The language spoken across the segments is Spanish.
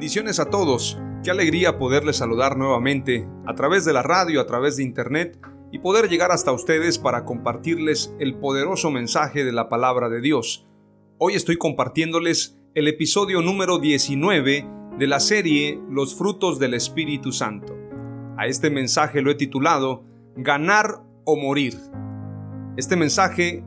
Bendiciones a todos. Qué alegría poderles saludar nuevamente a través de la radio, a través de internet y poder llegar hasta ustedes para compartirles el poderoso mensaje de la palabra de Dios. Hoy estoy compartiéndoles el episodio número 19 de la serie Los frutos del Espíritu Santo. A este mensaje lo he titulado Ganar o morir. Este mensaje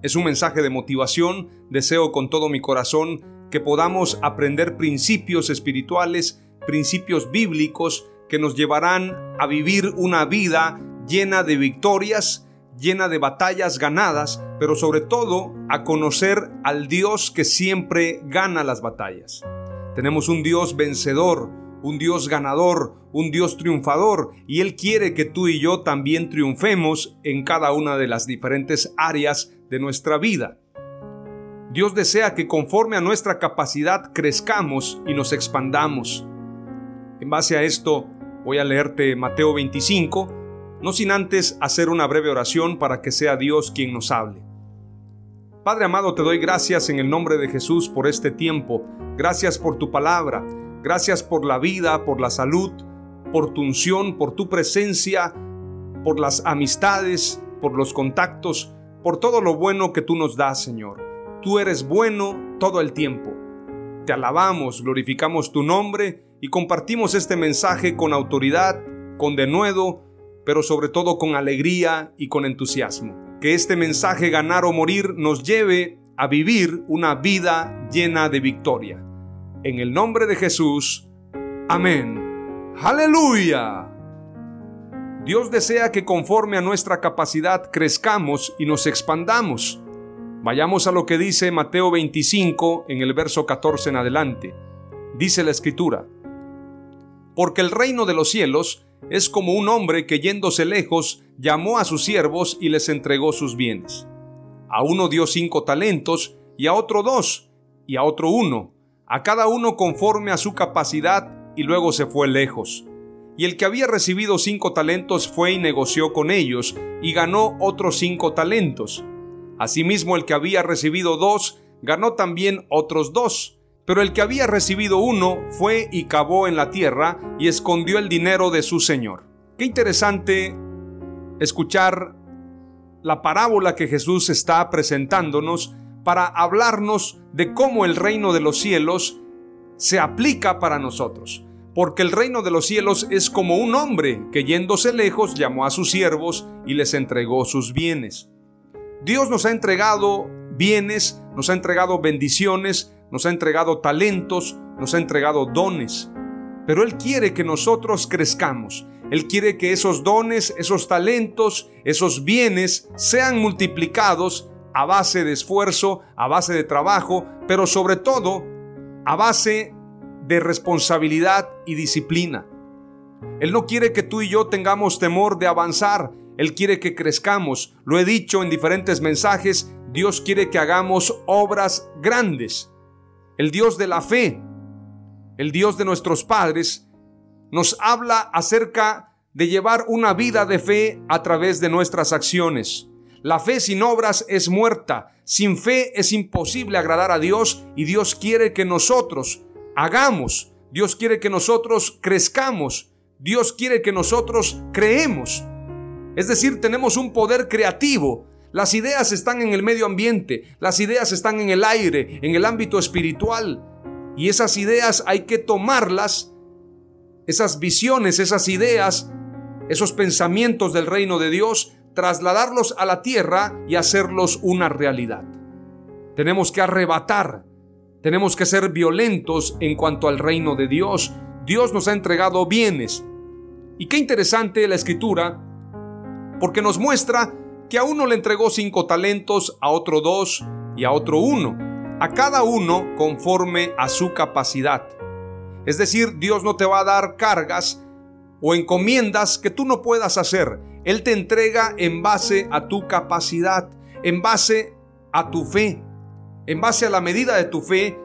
es un mensaje de motivación. Deseo con todo mi corazón que podamos aprender principios espirituales, principios bíblicos que nos llevarán a vivir una vida llena de victorias, llena de batallas ganadas, pero sobre todo a conocer al Dios que siempre gana las batallas. Tenemos un Dios vencedor, un Dios ganador, un Dios triunfador, y Él quiere que tú y yo también triunfemos en cada una de las diferentes áreas de nuestra vida. Dios desea que conforme a nuestra capacidad crezcamos y nos expandamos. En base a esto, voy a leerte Mateo 25, no sin antes hacer una breve oración para que sea Dios quien nos hable. Padre amado, te doy gracias en el nombre de Jesús por este tiempo. Gracias por tu palabra. Gracias por la vida, por la salud, por tu unción, por tu presencia, por las amistades, por los contactos, por todo lo bueno que tú nos das, Señor. Tú eres bueno todo el tiempo. Te alabamos, glorificamos tu nombre y compartimos este mensaje con autoridad, con denuedo, pero sobre todo con alegría y con entusiasmo. Que este mensaje ganar o morir nos lleve a vivir una vida llena de victoria. En el nombre de Jesús. Amén. Aleluya. Dios desea que conforme a nuestra capacidad crezcamos y nos expandamos. Vayamos a lo que dice Mateo 25 en el verso 14 en adelante. Dice la escritura, Porque el reino de los cielos es como un hombre que yéndose lejos llamó a sus siervos y les entregó sus bienes. A uno dio cinco talentos y a otro dos y a otro uno, a cada uno conforme a su capacidad y luego se fue lejos. Y el que había recibido cinco talentos fue y negoció con ellos y ganó otros cinco talentos. Asimismo, el que había recibido dos, ganó también otros dos. Pero el que había recibido uno fue y cavó en la tierra y escondió el dinero de su señor. Qué interesante escuchar la parábola que Jesús está presentándonos para hablarnos de cómo el reino de los cielos se aplica para nosotros. Porque el reino de los cielos es como un hombre que yéndose lejos llamó a sus siervos y les entregó sus bienes. Dios nos ha entregado bienes, nos ha entregado bendiciones, nos ha entregado talentos, nos ha entregado dones. Pero Él quiere que nosotros crezcamos. Él quiere que esos dones, esos talentos, esos bienes sean multiplicados a base de esfuerzo, a base de trabajo, pero sobre todo a base de responsabilidad y disciplina. Él no quiere que tú y yo tengamos temor de avanzar, él quiere que crezcamos. Lo he dicho en diferentes mensajes, Dios quiere que hagamos obras grandes. El Dios de la fe, el Dios de nuestros padres, nos habla acerca de llevar una vida de fe a través de nuestras acciones. La fe sin obras es muerta. Sin fe es imposible agradar a Dios y Dios quiere que nosotros hagamos Dios quiere que nosotros crezcamos. Dios quiere que nosotros creemos. Es decir, tenemos un poder creativo. Las ideas están en el medio ambiente, las ideas están en el aire, en el ámbito espiritual. Y esas ideas hay que tomarlas, esas visiones, esas ideas, esos pensamientos del reino de Dios, trasladarlos a la tierra y hacerlos una realidad. Tenemos que arrebatar, tenemos que ser violentos en cuanto al reino de Dios. Dios nos ha entregado bienes. Y qué interesante la escritura, porque nos muestra que a uno le entregó cinco talentos, a otro dos y a otro uno, a cada uno conforme a su capacidad. Es decir, Dios no te va a dar cargas o encomiendas que tú no puedas hacer. Él te entrega en base a tu capacidad, en base a tu fe, en base a la medida de tu fe,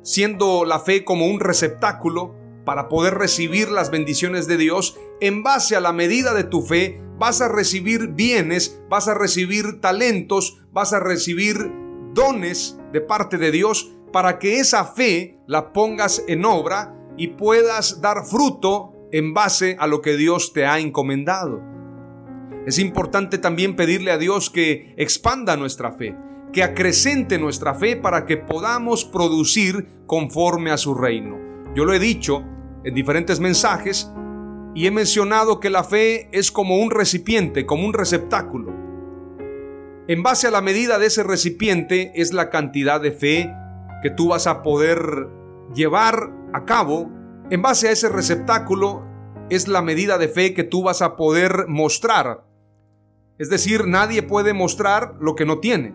siendo la fe como un receptáculo para poder recibir las bendiciones de Dios, en base a la medida de tu fe vas a recibir bienes, vas a recibir talentos, vas a recibir dones de parte de Dios para que esa fe la pongas en obra y puedas dar fruto en base a lo que Dios te ha encomendado. Es importante también pedirle a Dios que expanda nuestra fe, que acrecente nuestra fe para que podamos producir conforme a su reino. Yo lo he dicho en diferentes mensajes y he mencionado que la fe es como un recipiente, como un receptáculo. En base a la medida de ese recipiente es la cantidad de fe que tú vas a poder llevar a cabo en base a ese receptáculo es la medida de fe que tú vas a poder mostrar. Es decir, nadie puede mostrar lo que no tiene.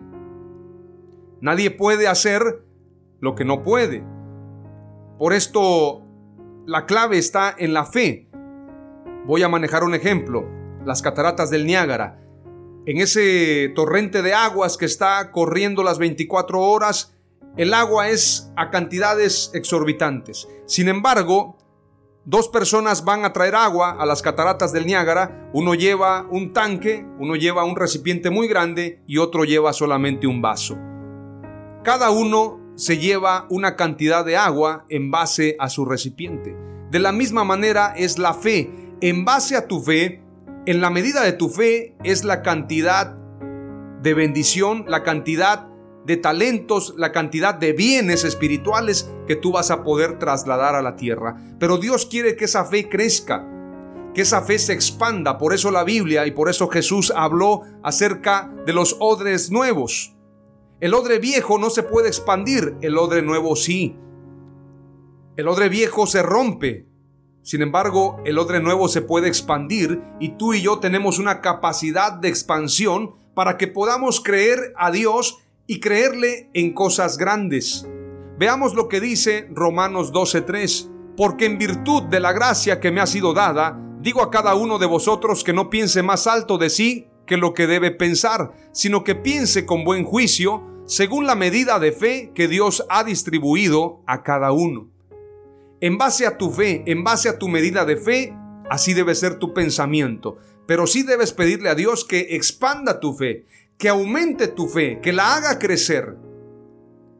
Nadie puede hacer lo que no puede. Por esto, la clave está en la fe. Voy a manejar un ejemplo. Las cataratas del Niágara. En ese torrente de aguas que está corriendo las 24 horas, el agua es a cantidades exorbitantes. Sin embargo, dos personas van a traer agua a las cataratas del Niágara, uno lleva un tanque, uno lleva un recipiente muy grande y otro lleva solamente un vaso. Cada uno se lleva una cantidad de agua en base a su recipiente. De la misma manera es la fe. En base a tu fe, en la medida de tu fe es la cantidad de bendición, la cantidad de talentos, la cantidad de bienes espirituales que tú vas a poder trasladar a la tierra. Pero Dios quiere que esa fe crezca, que esa fe se expanda. Por eso la Biblia y por eso Jesús habló acerca de los odres nuevos. El odre viejo no se puede expandir, el odre nuevo sí. El odre viejo se rompe, sin embargo, el odre nuevo se puede expandir y tú y yo tenemos una capacidad de expansión para que podamos creer a Dios y creerle en cosas grandes. Veamos lo que dice Romanos 12:3, porque en virtud de la gracia que me ha sido dada, digo a cada uno de vosotros que no piense más alto de sí que lo que debe pensar, sino que piense con buen juicio, según la medida de fe que Dios ha distribuido a cada uno. En base a tu fe, en base a tu medida de fe, así debe ser tu pensamiento. Pero sí debes pedirle a Dios que expanda tu fe, que aumente tu fe, que la haga crecer.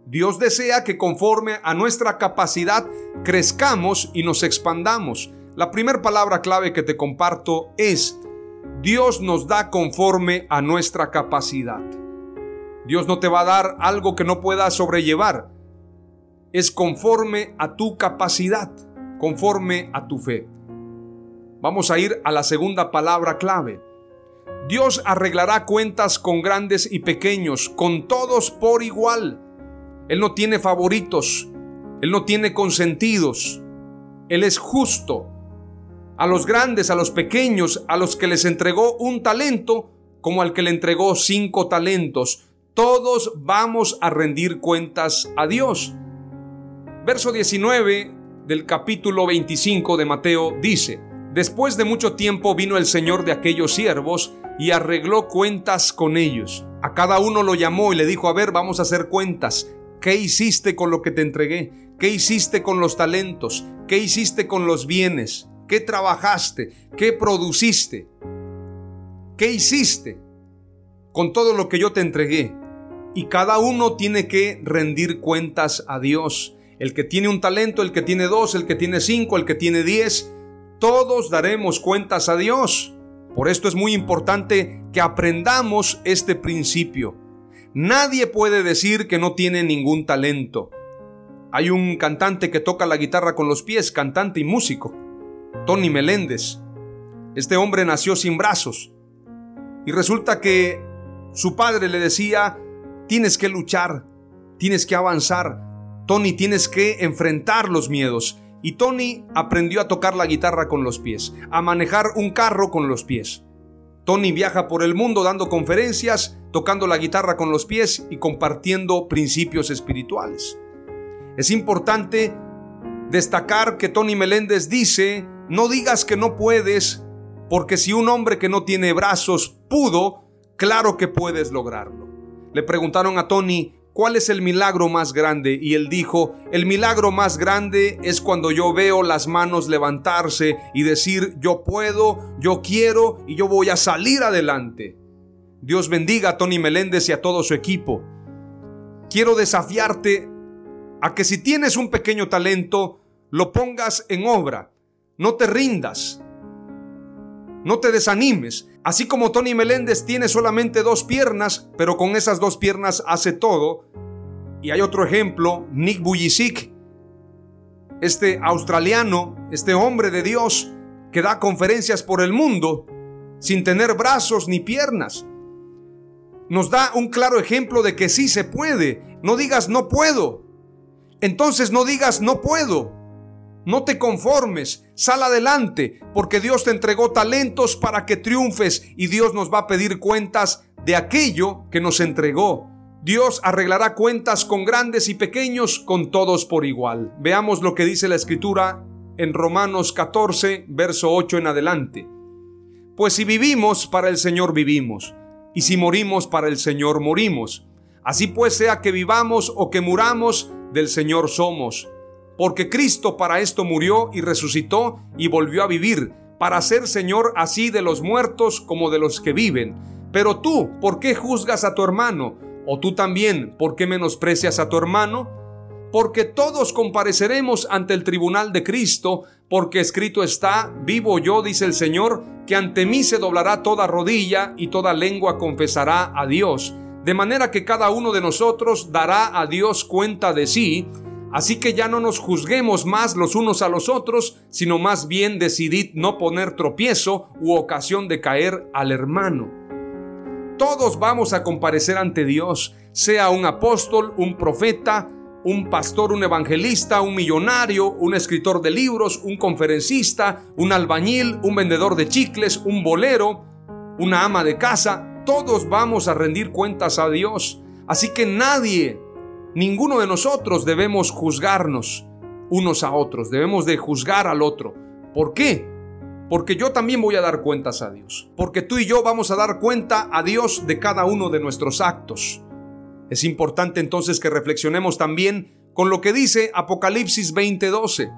Dios desea que conforme a nuestra capacidad crezcamos y nos expandamos. La primera palabra clave que te comparto es, Dios nos da conforme a nuestra capacidad. Dios no te va a dar algo que no puedas sobrellevar. Es conforme a tu capacidad, conforme a tu fe. Vamos a ir a la segunda palabra clave. Dios arreglará cuentas con grandes y pequeños, con todos por igual. Él no tiene favoritos, Él no tiene consentidos, Él es justo. A los grandes, a los pequeños, a los que les entregó un talento, como al que le entregó cinco talentos, todos vamos a rendir cuentas a Dios. Verso 19 del capítulo 25 de Mateo dice, Después de mucho tiempo vino el Señor de aquellos siervos y arregló cuentas con ellos. A cada uno lo llamó y le dijo, a ver, vamos a hacer cuentas. ¿Qué hiciste con lo que te entregué? ¿Qué hiciste con los talentos? ¿Qué hiciste con los bienes? ¿Qué trabajaste? ¿Qué produciste? ¿Qué hiciste con todo lo que yo te entregué? Y cada uno tiene que rendir cuentas a Dios. el que tiene un talento, el que tiene dos, el que tiene cinco, el que tiene diez, todos daremos cuentas a Dios. Por esto es muy importante que aprendamos este principio. Nadie puede decir que no tiene ningún talento. Hay un cantante que toca la guitarra con los pies, cantante y músico, Tony Meléndez. Este hombre nació sin brazos y resulta que su padre le decía, tienes que luchar, tienes que avanzar, Tony, tienes que enfrentar los miedos. Y Tony aprendió a tocar la guitarra con los pies, a manejar un carro con los pies. Tony viaja por el mundo dando conferencias, tocando la guitarra con los pies y compartiendo principios espirituales. Es importante destacar que Tony Meléndez dice, no digas que no puedes, porque si un hombre que no tiene brazos pudo, claro que puedes lograrlo. Le preguntaron a Tony, ¿cuál es el milagro más grande? Y él dijo, el milagro más grande es cuando yo veo las manos levantarse y decir, yo puedo, yo quiero y yo voy a salir adelante. Dios bendiga a Tony Meléndez y a todo su equipo. Quiero desafiarte a que si tienes un pequeño talento, lo pongas en obra. No te rindas. No te desanimes. Así como Tony Meléndez tiene solamente dos piernas, pero con esas dos piernas hace todo. Y hay otro ejemplo, Nick Bujicic, este australiano, este hombre de Dios que da conferencias por el mundo sin tener brazos ni piernas. Nos da un claro ejemplo de que sí se puede. No digas no puedo. Entonces no digas no puedo. No te conformes, sal adelante, porque Dios te entregó talentos para que triunfes y Dios nos va a pedir cuentas de aquello que nos entregó. Dios arreglará cuentas con grandes y pequeños, con todos por igual. Veamos lo que dice la escritura en Romanos 14, verso 8 en adelante. Pues si vivimos, para el Señor vivimos, y si morimos, para el Señor morimos. Así pues sea que vivamos o que muramos, del Señor somos porque Cristo para esto murió y resucitó y volvió a vivir, para ser Señor así de los muertos como de los que viven. Pero tú, ¿por qué juzgas a tu hermano? ¿O tú también, por qué menosprecias a tu hermano? Porque todos compareceremos ante el tribunal de Cristo, porque escrito está, vivo yo, dice el Señor, que ante mí se doblará toda rodilla y toda lengua confesará a Dios. De manera que cada uno de nosotros dará a Dios cuenta de sí, Así que ya no nos juzguemos más los unos a los otros, sino más bien decidid no poner tropiezo u ocasión de caer al hermano. Todos vamos a comparecer ante Dios, sea un apóstol, un profeta, un pastor, un evangelista, un millonario, un escritor de libros, un conferencista, un albañil, un vendedor de chicles, un bolero, una ama de casa. Todos vamos a rendir cuentas a Dios. Así que nadie Ninguno de nosotros debemos juzgarnos unos a otros, debemos de juzgar al otro. ¿Por qué? Porque yo también voy a dar cuentas a Dios, porque tú y yo vamos a dar cuenta a Dios de cada uno de nuestros actos. Es importante entonces que reflexionemos también con lo que dice Apocalipsis 20:12.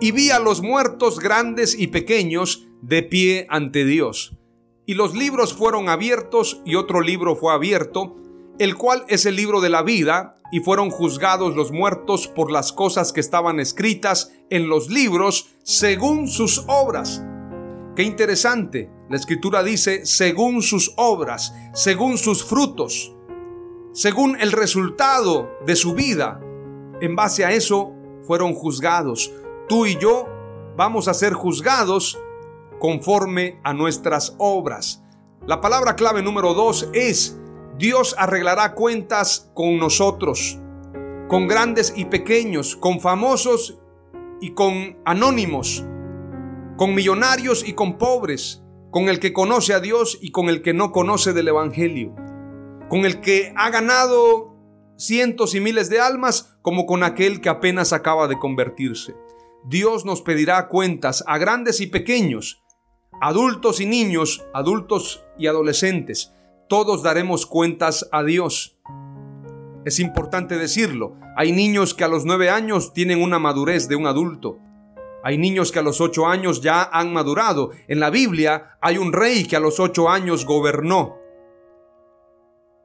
Y vi a los muertos grandes y pequeños de pie ante Dios. Y los libros fueron abiertos y otro libro fue abierto, el cual es el libro de la vida, y fueron juzgados los muertos por las cosas que estaban escritas en los libros según sus obras. Qué interesante, la escritura dice según sus obras, según sus frutos, según el resultado de su vida. En base a eso fueron juzgados. Tú y yo vamos a ser juzgados conforme a nuestras obras. La palabra clave número dos es Dios arreglará cuentas con nosotros, con grandes y pequeños, con famosos y con anónimos, con millonarios y con pobres, con el que conoce a Dios y con el que no conoce del Evangelio, con el que ha ganado cientos y miles de almas como con aquel que apenas acaba de convertirse. Dios nos pedirá cuentas a grandes y pequeños, adultos y niños, adultos y adolescentes todos daremos cuentas a Dios. Es importante decirlo, hay niños que a los nueve años tienen una madurez de un adulto. Hay niños que a los ocho años ya han madurado. En la Biblia hay un rey que a los ocho años gobernó.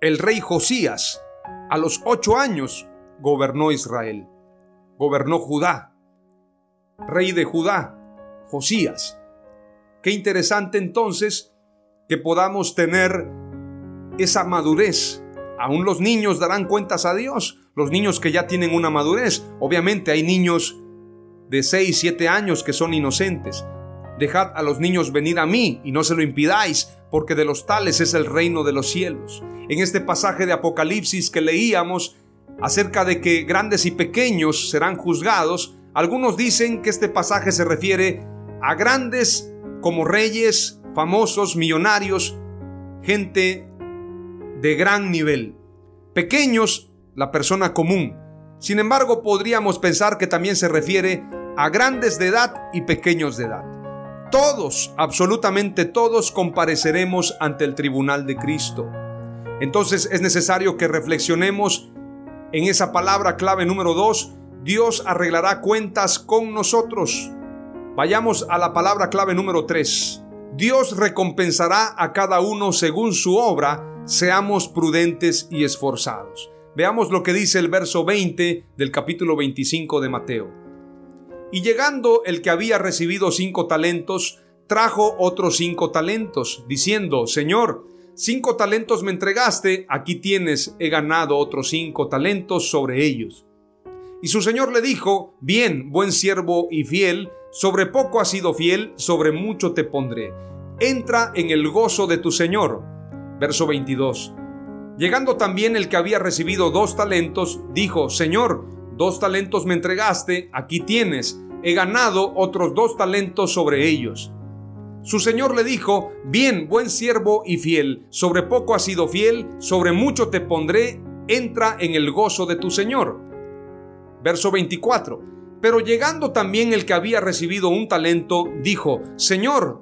El rey Josías a los ocho años gobernó Israel. gobernó Judá, rey de Judá, Josías. Qué interesante entonces que podamos tener esa madurez. Aún los niños darán cuentas a Dios, los niños que ya tienen una madurez. Obviamente hay niños de 6, 7 años que son inocentes. Dejad a los niños venir a mí y no se lo impidáis, porque de los tales es el reino de los cielos. En este pasaje de Apocalipsis que leíamos acerca de que grandes y pequeños serán juzgados, algunos dicen que este pasaje se refiere a grandes como reyes, famosos, millonarios, gente de gran nivel. Pequeños, la persona común. Sin embargo, podríamos pensar que también se refiere a grandes de edad y pequeños de edad. Todos, absolutamente todos, compareceremos ante el tribunal de Cristo. Entonces es necesario que reflexionemos en esa palabra clave número dos, Dios arreglará cuentas con nosotros. Vayamos a la palabra clave número 3. Dios recompensará a cada uno según su obra, seamos prudentes y esforzados. Veamos lo que dice el verso 20 del capítulo 25 de Mateo. Y llegando el que había recibido cinco talentos, trajo otros cinco talentos, diciendo, Señor, cinco talentos me entregaste, aquí tienes, he ganado otros cinco talentos sobre ellos. Y su señor le dijo, Bien, buen siervo y fiel, sobre poco has sido fiel, sobre mucho te pondré. Entra en el gozo de tu señor. Verso 22. Llegando también el que había recibido dos talentos, dijo, Señor, dos talentos me entregaste, aquí tienes, he ganado otros dos talentos sobre ellos. Su señor le dijo, Bien, buen siervo y fiel, sobre poco has sido fiel, sobre mucho te pondré, entra en el gozo de tu señor. Verso 24. Pero llegando también el que había recibido un talento, dijo, Señor,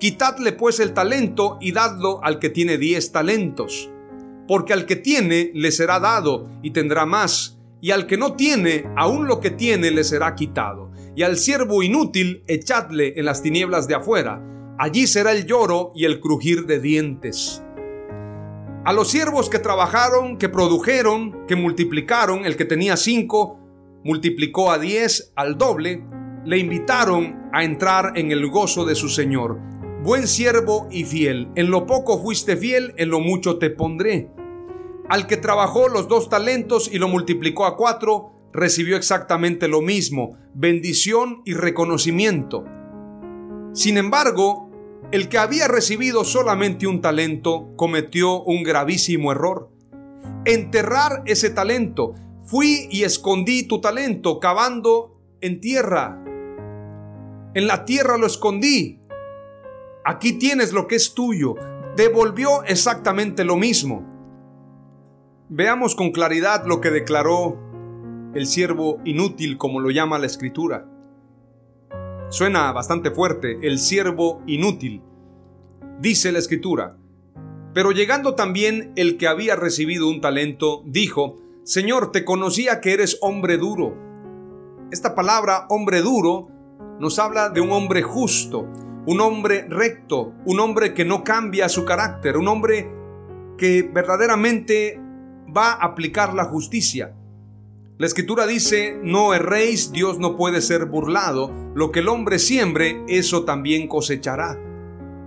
Quitadle pues el talento y dadlo al que tiene diez talentos. Porque al que tiene le será dado y tendrá más, y al que no tiene, aún lo que tiene le será quitado. Y al siervo inútil echadle en las tinieblas de afuera. Allí será el lloro y el crujir de dientes. A los siervos que trabajaron, que produjeron, que multiplicaron, el que tenía cinco, multiplicó a diez, al doble, le invitaron a entrar en el gozo de su Señor. Buen siervo y fiel, en lo poco fuiste fiel, en lo mucho te pondré. Al que trabajó los dos talentos y lo multiplicó a cuatro, recibió exactamente lo mismo, bendición y reconocimiento. Sin embargo, el que había recibido solamente un talento cometió un gravísimo error. Enterrar ese talento. Fui y escondí tu talento cavando en tierra. En la tierra lo escondí. Aquí tienes lo que es tuyo. Devolvió exactamente lo mismo. Veamos con claridad lo que declaró el siervo inútil, como lo llama la escritura. Suena bastante fuerte, el siervo inútil. Dice la escritura, pero llegando también el que había recibido un talento, dijo, Señor, te conocía que eres hombre duro. Esta palabra hombre duro nos habla de un hombre justo, un hombre recto, un hombre que no cambia su carácter, un hombre que verdaderamente va a aplicar la justicia. La escritura dice, no erréis, Dios no puede ser burlado, lo que el hombre siembre, eso también cosechará.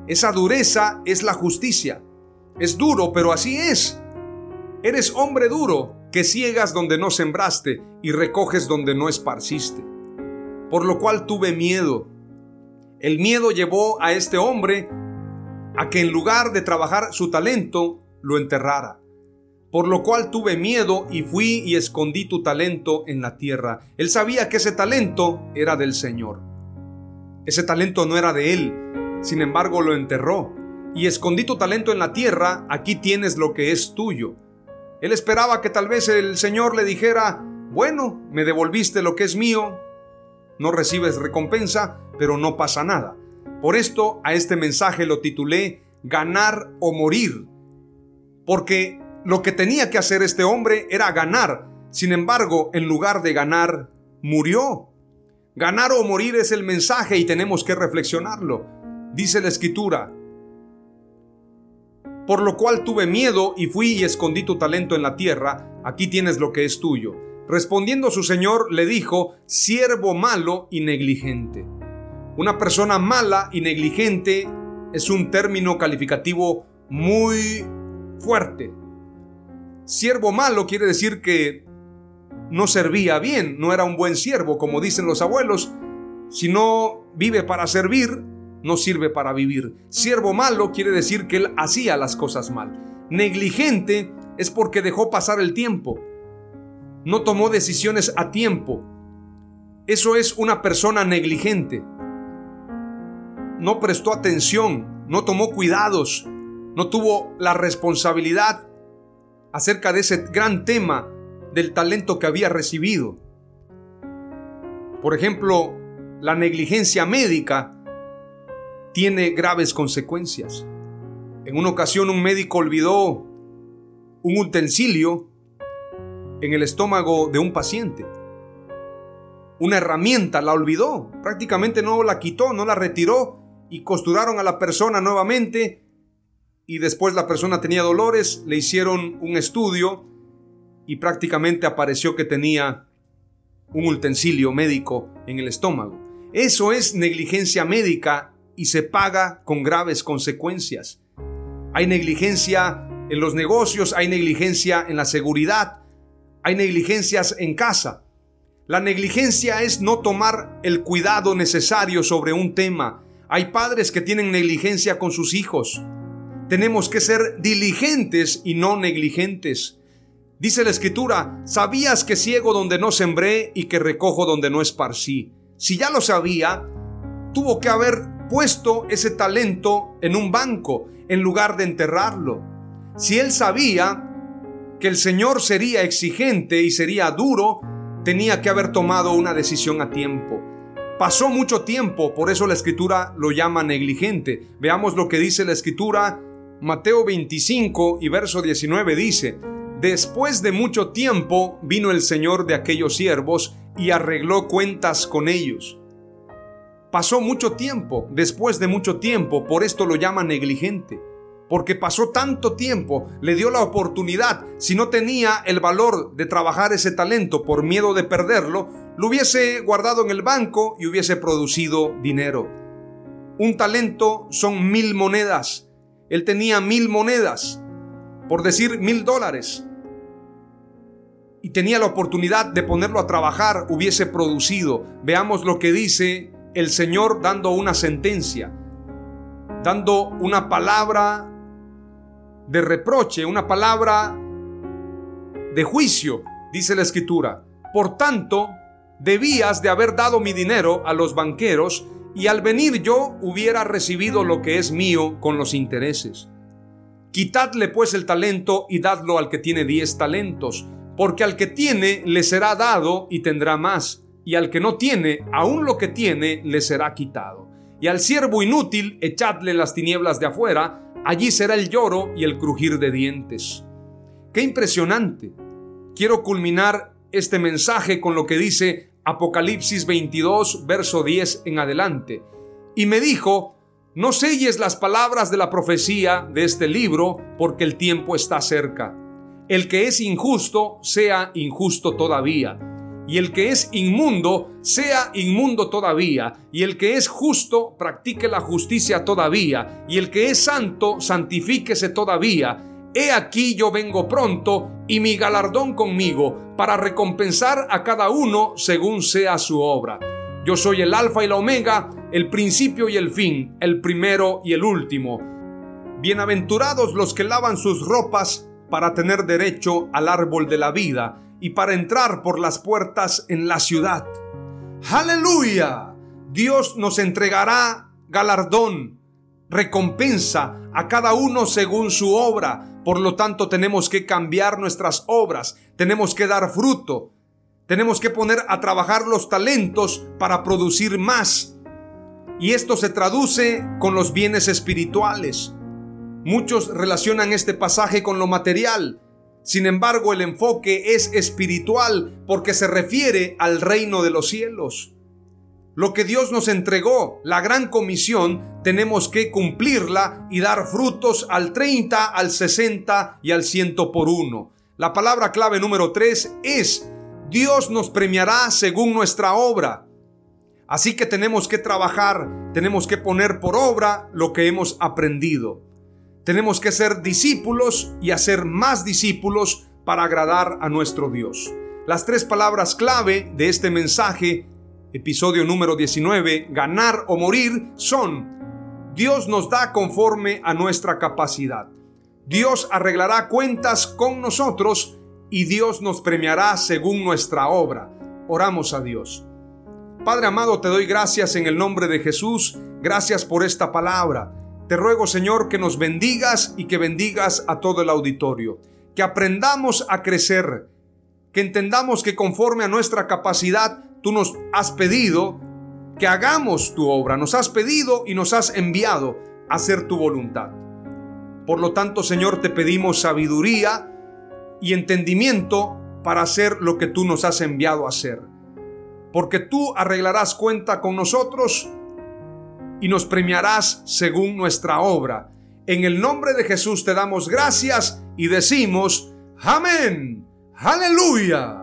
Esa dureza es la justicia. Es duro, pero así es. Eres hombre duro, que ciegas donde no sembraste y recoges donde no esparciste. Por lo cual tuve miedo. El miedo llevó a este hombre a que en lugar de trabajar su talento, lo enterrara por lo cual tuve miedo y fui y escondí tu talento en la tierra. Él sabía que ese talento era del Señor. Ese talento no era de él, sin embargo lo enterró. Y escondí tu talento en la tierra, aquí tienes lo que es tuyo. Él esperaba que tal vez el Señor le dijera, bueno, me devolviste lo que es mío, no recibes recompensa, pero no pasa nada. Por esto a este mensaje lo titulé Ganar o morir, porque lo que tenía que hacer este hombre era ganar, sin embargo, en lugar de ganar, murió. Ganar o morir es el mensaje y tenemos que reflexionarlo. Dice la escritura, por lo cual tuve miedo y fui y escondí tu talento en la tierra, aquí tienes lo que es tuyo. Respondiendo su señor le dijo, siervo malo y negligente. Una persona mala y negligente es un término calificativo muy fuerte. Siervo malo quiere decir que no servía bien, no era un buen siervo, como dicen los abuelos. Si no vive para servir, no sirve para vivir. Siervo malo quiere decir que él hacía las cosas mal. Negligente es porque dejó pasar el tiempo. No tomó decisiones a tiempo. Eso es una persona negligente. No prestó atención, no tomó cuidados, no tuvo la responsabilidad acerca de ese gran tema del talento que había recibido. Por ejemplo, la negligencia médica tiene graves consecuencias. En una ocasión un médico olvidó un utensilio en el estómago de un paciente. Una herramienta la olvidó, prácticamente no la quitó, no la retiró y costuraron a la persona nuevamente y después la persona tenía dolores, le hicieron un estudio y prácticamente apareció que tenía un utensilio médico en el estómago. Eso es negligencia médica y se paga con graves consecuencias. Hay negligencia en los negocios, hay negligencia en la seguridad, hay negligencias en casa. La negligencia es no tomar el cuidado necesario sobre un tema. Hay padres que tienen negligencia con sus hijos. Tenemos que ser diligentes y no negligentes. Dice la escritura, ¿sabías que ciego donde no sembré y que recojo donde no esparcí? Si ya lo sabía, tuvo que haber puesto ese talento en un banco en lugar de enterrarlo. Si él sabía que el Señor sería exigente y sería duro, tenía que haber tomado una decisión a tiempo. Pasó mucho tiempo, por eso la escritura lo llama negligente. Veamos lo que dice la escritura Mateo 25 y verso 19 dice, Después de mucho tiempo vino el Señor de aquellos siervos y arregló cuentas con ellos. Pasó mucho tiempo, después de mucho tiempo, por esto lo llama negligente, porque pasó tanto tiempo, le dio la oportunidad, si no tenía el valor de trabajar ese talento por miedo de perderlo, lo hubiese guardado en el banco y hubiese producido dinero. Un talento son mil monedas, él tenía mil monedas, por decir mil dólares, y tenía la oportunidad de ponerlo a trabajar, hubiese producido. Veamos lo que dice el Señor dando una sentencia, dando una palabra de reproche, una palabra de juicio, dice la escritura. Por tanto, debías de haber dado mi dinero a los banqueros y al venir yo hubiera recibido lo que es mío con los intereses. Quitadle pues el talento y dadlo al que tiene diez talentos, porque al que tiene le será dado y tendrá más, y al que no tiene, aún lo que tiene le será quitado. Y al siervo inútil echadle las tinieblas de afuera, allí será el lloro y el crujir de dientes. Qué impresionante. Quiero culminar este mensaje con lo que dice Apocalipsis 22, verso 10 en adelante. Y me dijo, no selles las palabras de la profecía de este libro, porque el tiempo está cerca. El que es injusto, sea injusto todavía. Y el que es inmundo, sea inmundo todavía. Y el que es justo, practique la justicia todavía. Y el que es santo, santifíquese todavía. He aquí yo vengo pronto y mi galardón conmigo para recompensar a cada uno según sea su obra. Yo soy el alfa y la omega, el principio y el fin, el primero y el último. Bienaventurados los que lavan sus ropas para tener derecho al árbol de la vida y para entrar por las puertas en la ciudad. Aleluya. Dios nos entregará galardón, recompensa a cada uno según su obra por lo tanto, tenemos que cambiar nuestras obras, tenemos que dar fruto, Tenemos que poner a trabajar los talentos para producir más. Y esto se traduce con los bienes espirituales. Muchos relacionan este pasaje con lo material. Sin embargo, el enfoque es espiritual porque se refiere al reino de los cielos. Lo que Dios nos entregó, la gran comisión, tenemos que cumplirla y dar frutos al 30, al 60 y al 100 por uno. La palabra clave número 3 es Dios nos premiará según nuestra obra. Así que tenemos que trabajar, tenemos que poner por obra lo que hemos aprendido. Tenemos que ser discípulos y hacer más discípulos para agradar a nuestro Dios. Las tres palabras clave de este mensaje, episodio número 19, ganar o morir, son Dios nos da conforme a nuestra capacidad. Dios arreglará cuentas con nosotros y Dios nos premiará según nuestra obra. Oramos a Dios. Padre amado, te doy gracias en el nombre de Jesús. Gracias por esta palabra. Te ruego, Señor, que nos bendigas y que bendigas a todo el auditorio. Que aprendamos a crecer. Que entendamos que conforme a nuestra capacidad, tú nos has pedido que hagamos tu obra. Nos has pedido y nos has enviado a hacer tu voluntad. Por lo tanto, Señor, te pedimos sabiduría y entendimiento para hacer lo que tú nos has enviado a hacer. Porque tú arreglarás cuenta con nosotros y nos premiarás según nuestra obra. En el nombre de Jesús te damos gracias y decimos, amén, aleluya.